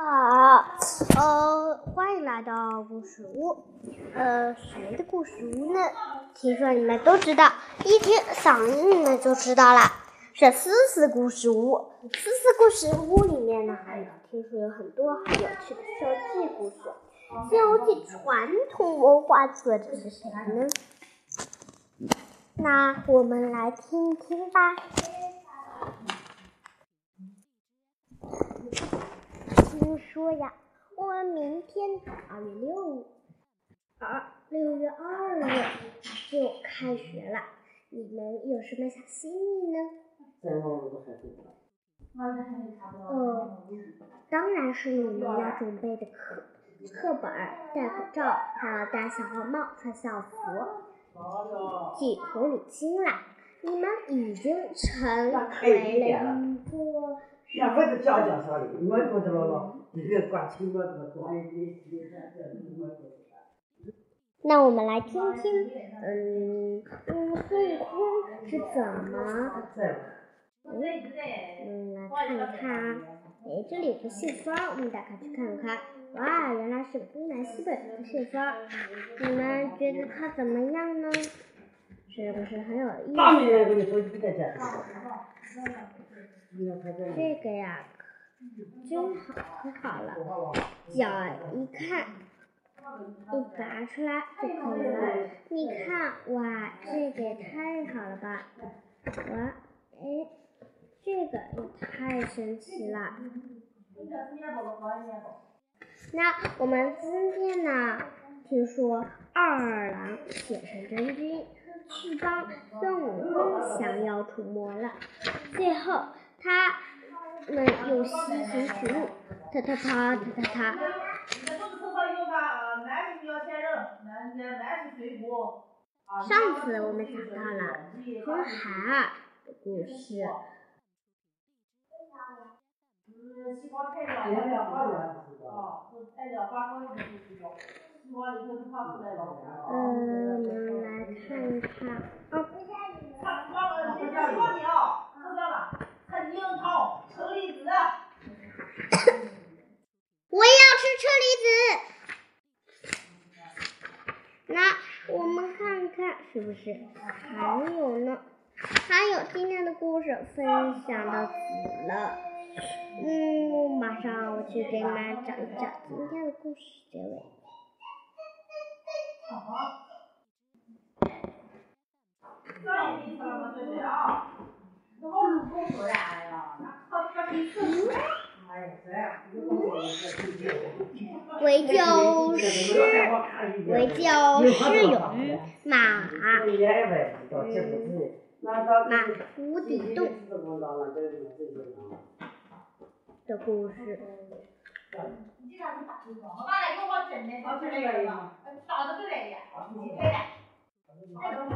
好，呃，欢迎来到故事屋。呃，谁的故事屋呢？听说你们都知道，一听嗓音你们就知道了，是思思故事屋。思思故事屋里面呢，听说有很多很有趣的《西游记》故事。《西游记》传统文化作者是谁呢？那我们来听一听吧。听说呀，我们明天二月六二六月二日就开学了，你们有什么小心意呢？哦，当然是你们要准备的课课本、戴口罩，还要戴小黄帽、穿校服，系红领巾啦。你们已经成为了一个。那我们来听听，嗯，嗯，孙悟空是怎么？嗯，来看看，哎，这里有个信封，我们打开去看看。哇，原来是东南西北的信封。你们觉得它怎么样呢？是不是很有意思？这个呀，真好，可好了，脚一看，一拔出来就可以了。你看，哇，这个也太好了吧！哇，哎，这个也太神奇了。那我们今天呢，听说二郎变成真君，去帮孙悟空降妖除魔了，最后。他们又西行取路，踏踏踏踏踏踏。上次我们讲到了红孩儿的故事。嗯，我们来看看啊。樱桃、车厘子，我要吃车厘子。那我们看看是不是还有呢？还有今天的故事分享到此了。嗯，马上我去给你们讲一讲今天的故事结尾。好。为救师，为救师勇，马马无底洞的故事。哦，够肉嘛！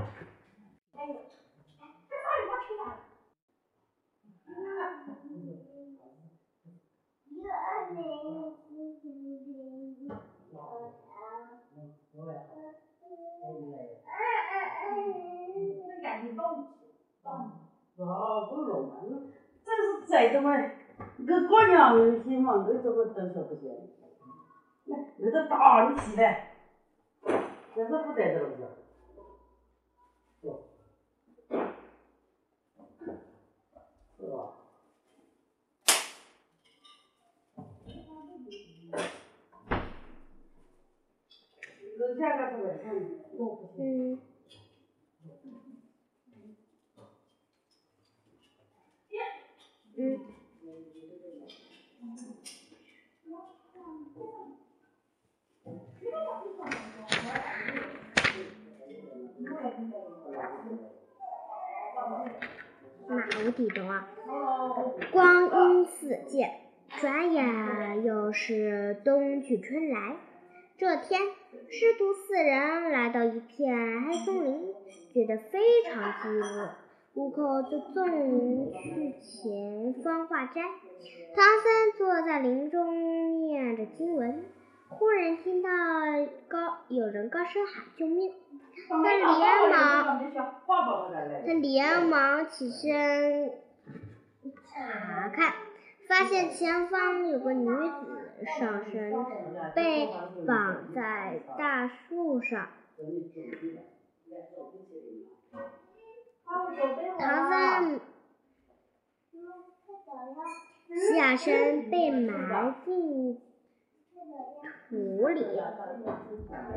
这是再怎么，个过年去嘛，我怎么都说不行。那那个大的气的，这是不带走的。那个嗯。马无底洞啊！光阴似箭，转眼又是冬去春来。这天，师徒四人来到一片黑松林，觉得非常寂寞。悟空就纵人去前方化斋，唐僧坐在林中念着经文。忽然听到高有人高声喊救命，他连忙他连忙起身查看，发现前方有个女子上身被绑在大树上。唐僧下身被埋进土里，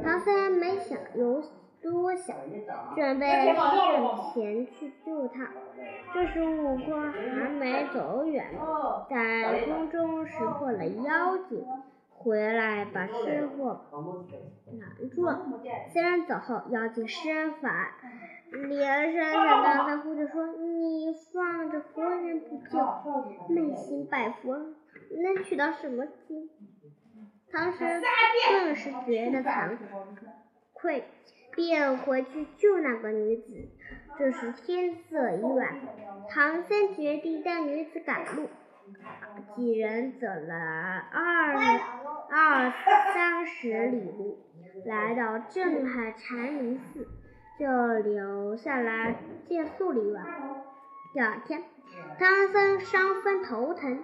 唐僧没想有多想，准备上前去救他。这时悟空还没走远，在空中识破了妖精，回来把师傅拦住了。三人走后，妖精施法。连山上的三呼着说：“你放着活人不救，昧心拜佛，能取到什么经？”唐僧顿时觉得惭愧，便回去救那个女子。这时天色已晚，唐僧决定带女子赶路。几人走了二二三十里路，来到镇海禅林寺。就留下来借宿了一晚。第二天，唐僧伤风头疼，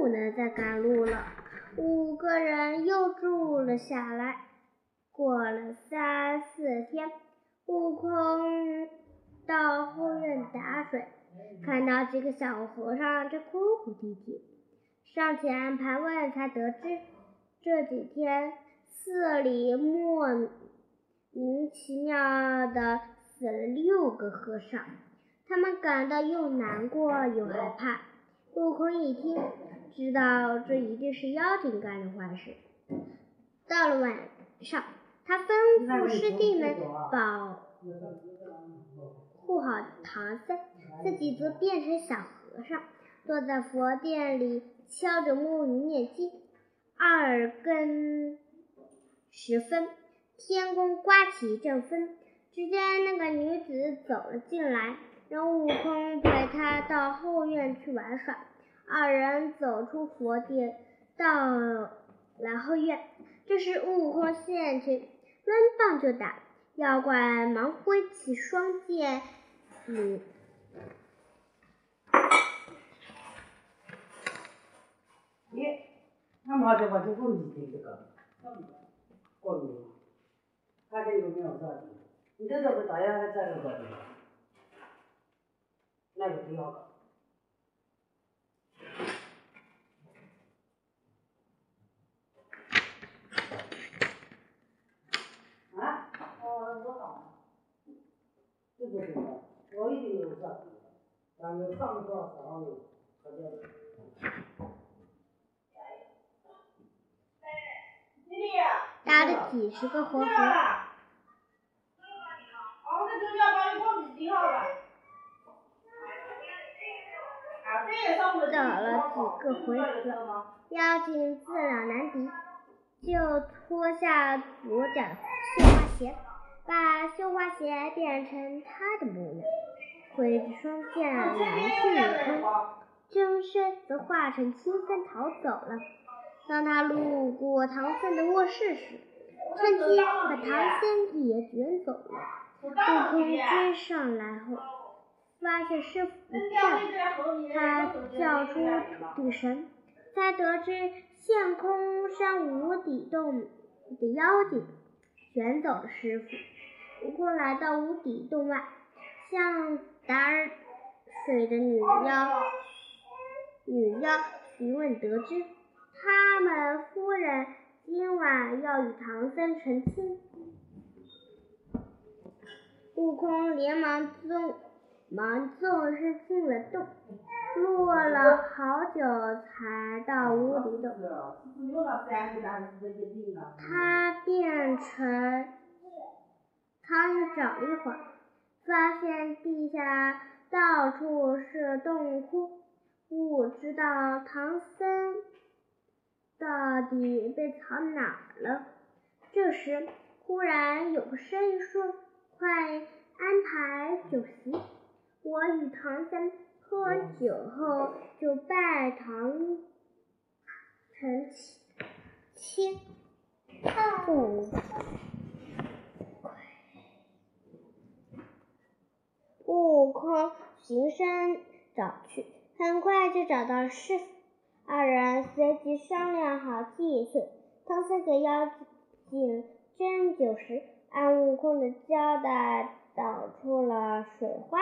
不能再赶路了。五个人又住了下来。过了三四天，悟空到后院打水，看到几个小和尚正哭哭啼啼，上前盘问，才得知这几天寺里莫。名其妙的死了六个和尚，他们感到又难过又害怕。悟空一听，知道这一定是妖精干的坏事。到了晚上，他吩咐师弟们保护好唐僧，自己则变成小和尚，坐在佛殿里敲着木鱼念经。二更时分。天空刮起一阵风，只见那个女子走了进来，让悟空陪她到后院去玩耍。二人走出佛殿，到了后院，这时悟空现去，抡棒就打，妖怪忙挥起双剑，嗯，咦，那马就把这个女的这个，过路。他这个没有着急，你这个大家还在个，那个挺好搞。啊？哦，我搞。打了几十个活佛，打了几个回合，妖精自然难敌，就脱下左脚绣花鞋，把绣花鞋变成他的模样，挥着双剑拦住悟空，真身则化成清风逃走了。当他路过唐僧的卧室时，趁机把唐僧也卷走了。悟空追上来后，发现师傅不在，他叫出赌神，才得知陷空山无底洞的妖精卷走了师傅。悟空来到无底洞外，向打水的女妖女妖询问，得知。他们夫人今晚要与唐僧成亲，悟空连忙纵忙纵身进了洞，落了好久才到无底洞。他变成汤里找了一会儿，发现地下到处是洞窟，不知道唐僧。到底被藏哪了？这时，忽然有个声音说：“快安排酒席，我与唐僧喝酒后就拜唐成亲。”悟悟空循声找去，很快就找到师傅。二人随即商量好计策。唐僧给妖精针灸时，按悟空的交代倒出了水花。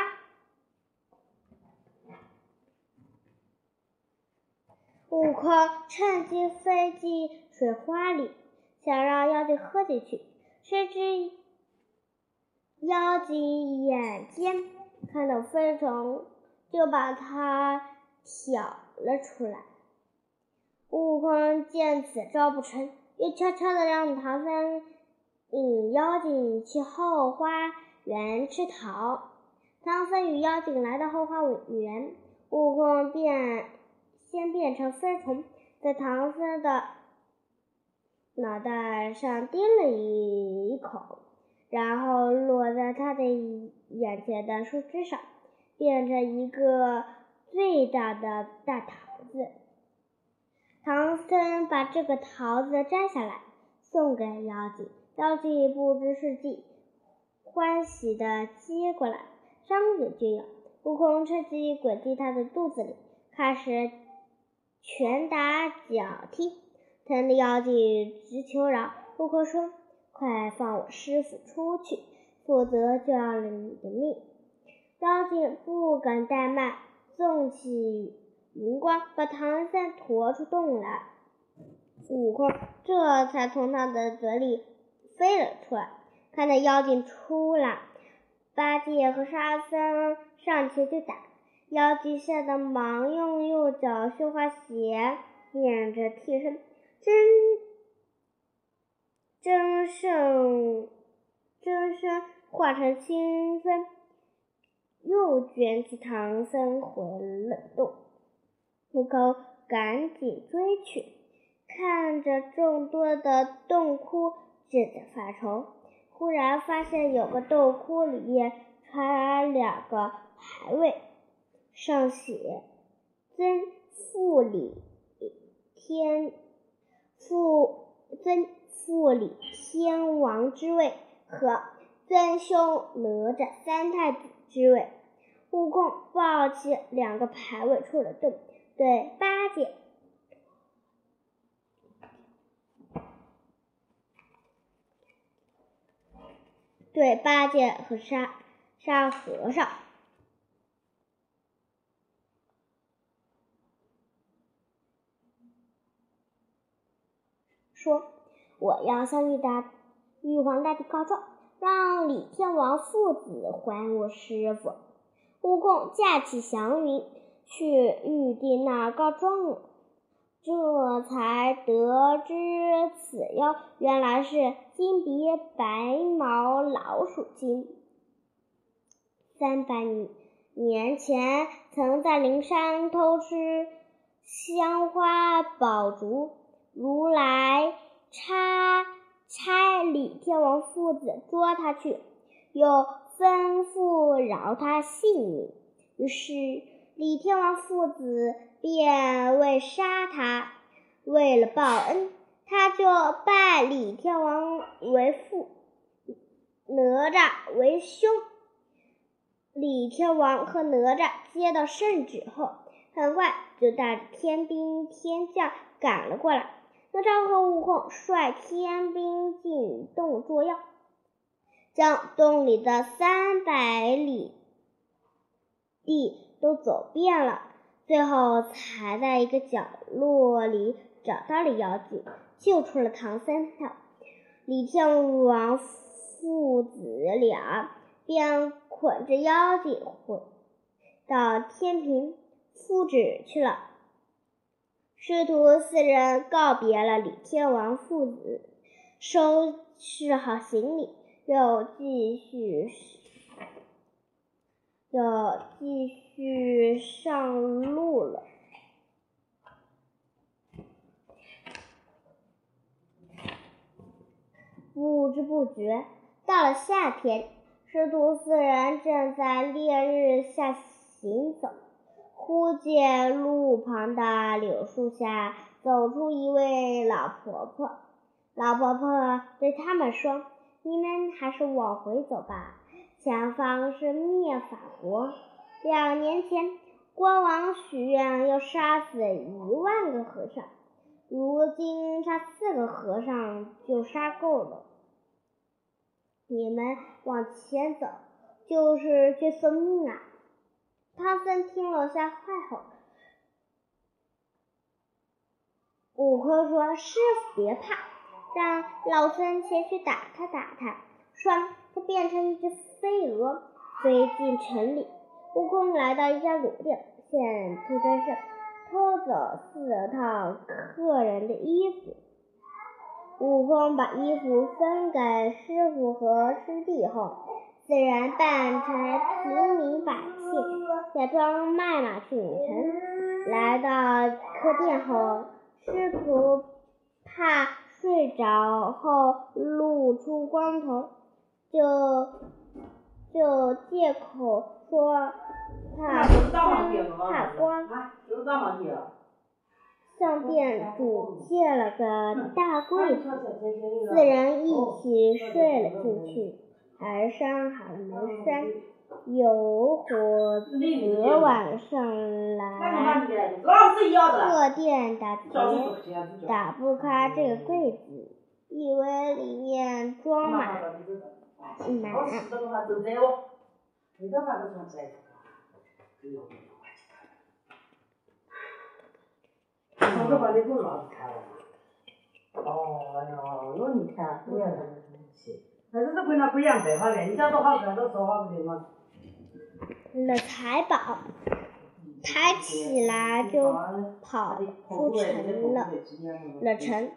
悟空趁机飞进水花里，想让妖精喝进去，谁知妖精眼尖，看到飞虫就把它挑了出来。悟空见此招不成，又悄悄地让唐僧引妖精去后花园吃桃。唐僧与妖精来到后花园，悟空便。先变成飞虫，在唐僧的脑袋上叮了一口，然后落在他的眼前的树枝上，变成一个最大的大桃子。唐僧把这个桃子摘下来，送给妖精，妖精不知是计，欢喜的接过来，张嘴就咬。悟空趁机滚进他的肚子里，开始。拳打脚踢，疼得妖精直求饶。悟空说：“快放我师傅出去，否则就要了你的命。”妖精不敢怠慢，纵起云光，把唐僧驮出洞来。悟空这才从他的嘴里飞了出来。看到妖精出来，八戒和沙僧上前就打。妖精吓得忙用右脚绣花鞋，念着替身，真真圣真身化成清风，又卷起唐僧回了洞。悟空赶紧追去，看着众多的洞窟，正在发愁。忽然发现有个洞窟里面插两个牌位。上写“尊复礼天复尊复礼天王之位”和“尊修哪吒三太子之位”。悟空抱起两个牌位出了洞，对八戒、对八戒和沙沙和尚。说：“我要向玉大玉皇大帝告状，让李天王父子还我师傅。”悟空驾起祥云去玉帝那儿告状了。这才得知此妖原来是金鼻白毛老鼠精。三百年前，曾在灵山偷吃香花宝烛。如来差差李天王父子捉他去，又吩咐饶他性命。于是李天王父子便为杀他，为了报恩，他就拜李天王为父，哪吒为兄。李天王和哪吒接到圣旨后，很快就带着天兵天将赶了过来。哪吒和悟空率天兵进洞捉妖，将洞里的三百里地都走遍了，最后才在一个角落里找到了妖精，救出了唐僧他。李天王父子俩便捆着妖精回到天庭复旨去了。师徒四人告别了李天王父子，收拾好行李，又继续又继续上路了。不知不觉到了夏天，师徒四人正在烈日下行走。忽见路旁的柳树下走出一位老婆婆，老婆婆对他们说：“你们还是往回走吧，前方是灭法国。两年前，国王许愿要杀死一万个和尚，如今杀四个和尚就杀够了。你们往前走，就是去送命啊！唐僧听了吓坏了。悟空说：“师傅别怕，让老孙前去打他打他。”说，他变成一只飞蛾，飞进城里。悟空来到一家旅店，现出真身，偷走四套客人的衣服。悟空把衣服分给师傅和师弟后，四人扮成平民百姓，假装卖马去影城。来到客店后，师徒怕睡着后露出光头，就就借口说怕光怕光，向店主借了个大柜子，四人一起睡了进去，还商好了门栓。有伙子晚上来客店打劫，打不开这个柜子，以为里面装满满。哦哟，你看，不要那是这归那不一样白话的，你讲多好看都说话不对嘛。了财宝，抬起来就跑出城了。了城，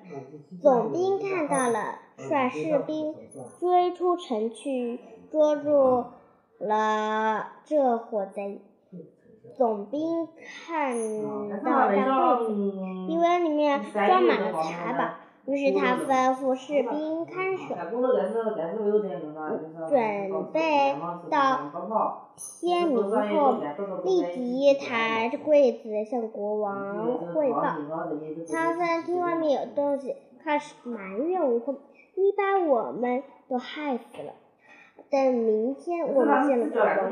总兵看到了，率士兵追出城去，捉住了这伙贼。总兵看到大柜子，以为里面装满了财宝。于是他吩咐士兵看守，准备到天明后立即抬着柜子向国王汇报。唐僧听外面有动静，开始埋怨悟空：“你把我们都害死了。等明天我们见了国王，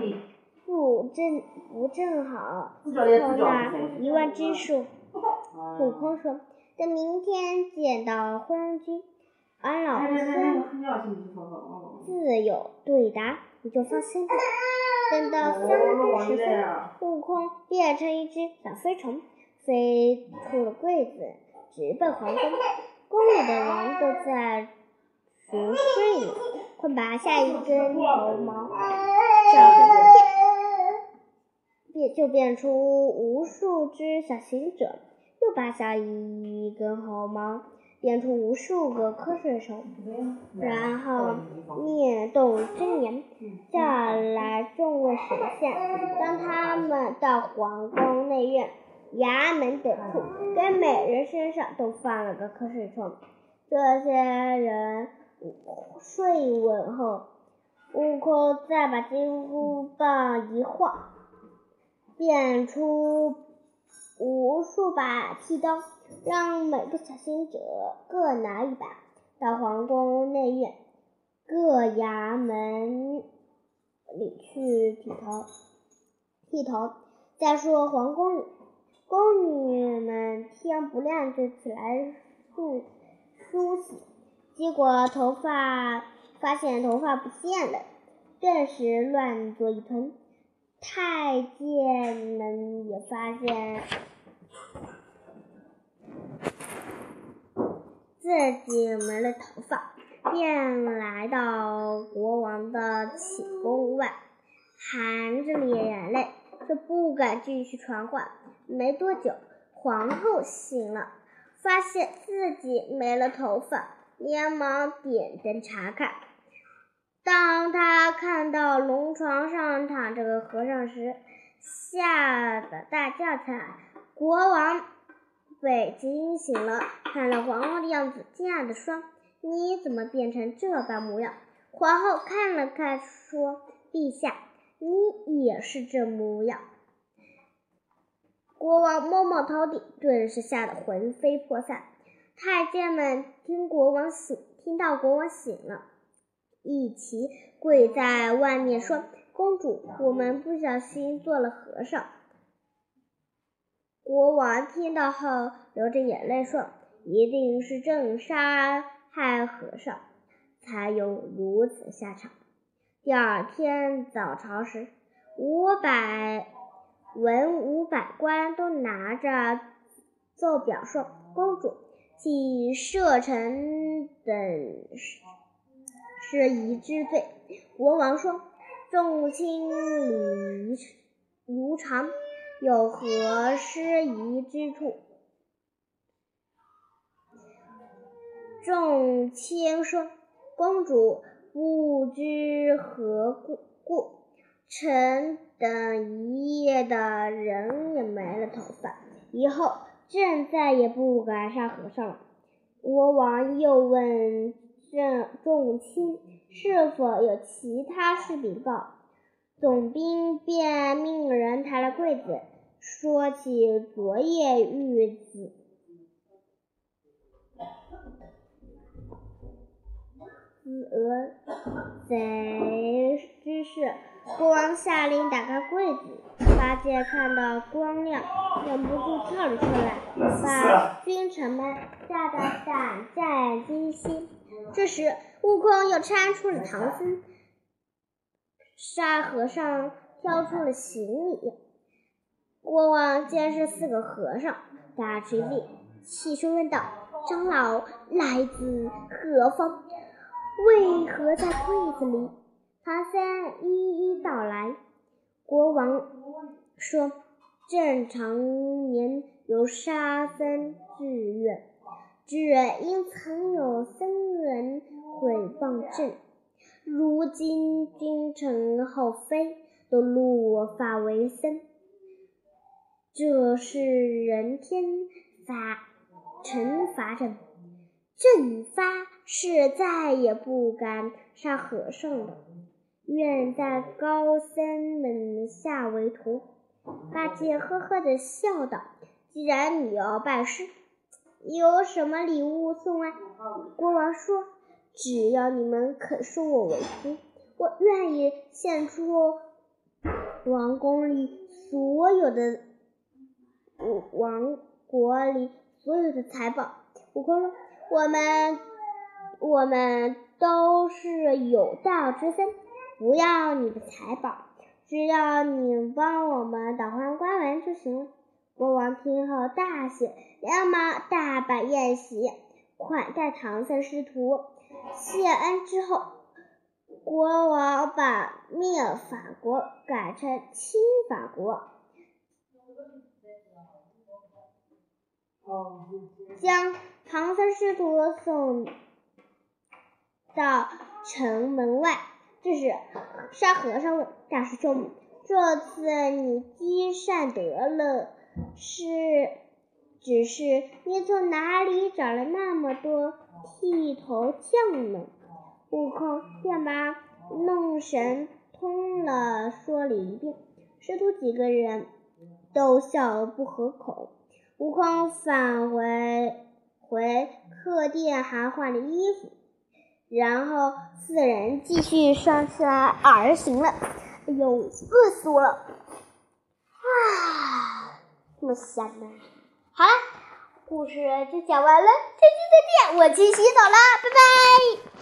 不正不正好凑那一万只数？”悟空说。等明天见到昏君，俺老孙自有对答，你就放心吧。等到三更时分，悟空变成一只小飞虫，飞出了柜子，直奔皇宫。宫里的人都在熟睡呢，快拔下一根头毛，小飞变就变出无数只小行者。又拔下一根毫毛，变出无数个瞌睡虫，然后念动真言，叫来众位神仙，当他们到皇宫内院、衙门等处，给每人身上都放了个瞌睡虫。这些人睡稳后，悟空再把金箍棒一晃，变出。无数把剃刀，让每个小行者各拿一把，到皇宫内院各衙门里去剃头。剃头。再说皇宫里，宫女们天不亮就起来梳梳洗，结果头发发现头发不见了，顿时乱作一团。太监们也发现自己没了头发，便来到国王的寝宫外，含着眼泪，却不敢继续传话。没多久，皇后醒了，发现自己没了头发，连忙点灯查看。当看到龙床上躺着个和尚时，吓得大叫起来。国王被惊醒了，看了皇后的样子，惊讶地说：“你怎么变成这般模样？”皇后看了看，说：“陛下，你也是这模样。”国王摸摸头顶，顿时吓得魂飞魄散。太监们听国王醒，听到国王醒了。一起跪在外面说：“公主，我们不小心做了和尚，国王听到后流着眼泪说：“一定是正杀害和尚，才有如此下场。”第二天早朝时，五百文武百官都拿着奏表说：“公主请射臣等是疑之罪。”国王说：“众卿礼如常。”有何失仪之处？众卿说：“公主不知何故，臣等一夜的人也没了头发，以后朕再也不敢杀和尚了。”国王又问众众卿是否有其他事禀报。总兵便命人抬了柜子，说起昨夜遇子鹅贼之事。国王下令打开柜子，八戒看到光亮，忍不住跳了出来，把君臣们吓得胆战心惊。这时，悟空又搀出了唐僧。沙和尚挑出了行李，国王见是四个和尚，大吃一惊，起身问道：“长老来自何方？为何在柜子里？”唐僧一一道来。国王说：“朕常年有沙僧志愿，只因曾有僧人毁谤朕。”如今君臣后妃都落发为僧，这是人天罚惩罚朕。朕发誓再也不敢杀和尚了，愿在高僧门下为徒。八戒呵呵的笑道：“既然你要拜师，有什么礼物送啊？”国王说。只要你们肯收我为徒，我愿意献出王宫里所有的王国里所有的财宝。悟空说：“我们我们都是有道之僧，不要你的财宝，只要你帮我们导换官文就行了。”国王听后大喜，连忙大摆宴席，款待唐僧师徒。谢恩之后，国王把灭法国改成清法国，将唐僧师徒送到城门外。这时，沙和尚问大师兄：“这次你积善德了，是只是你从哪里找了那么多？”剃头匠呢？悟空便把弄神通了说了一遍，师徒几个人都笑不合口。悟空返回回客店，还换了衣服，然后四人继续上起来而行了。哎呦，饿死我了！啊，这么香呢？好了。故事就讲完了，再见再见，我去洗澡啦，拜拜。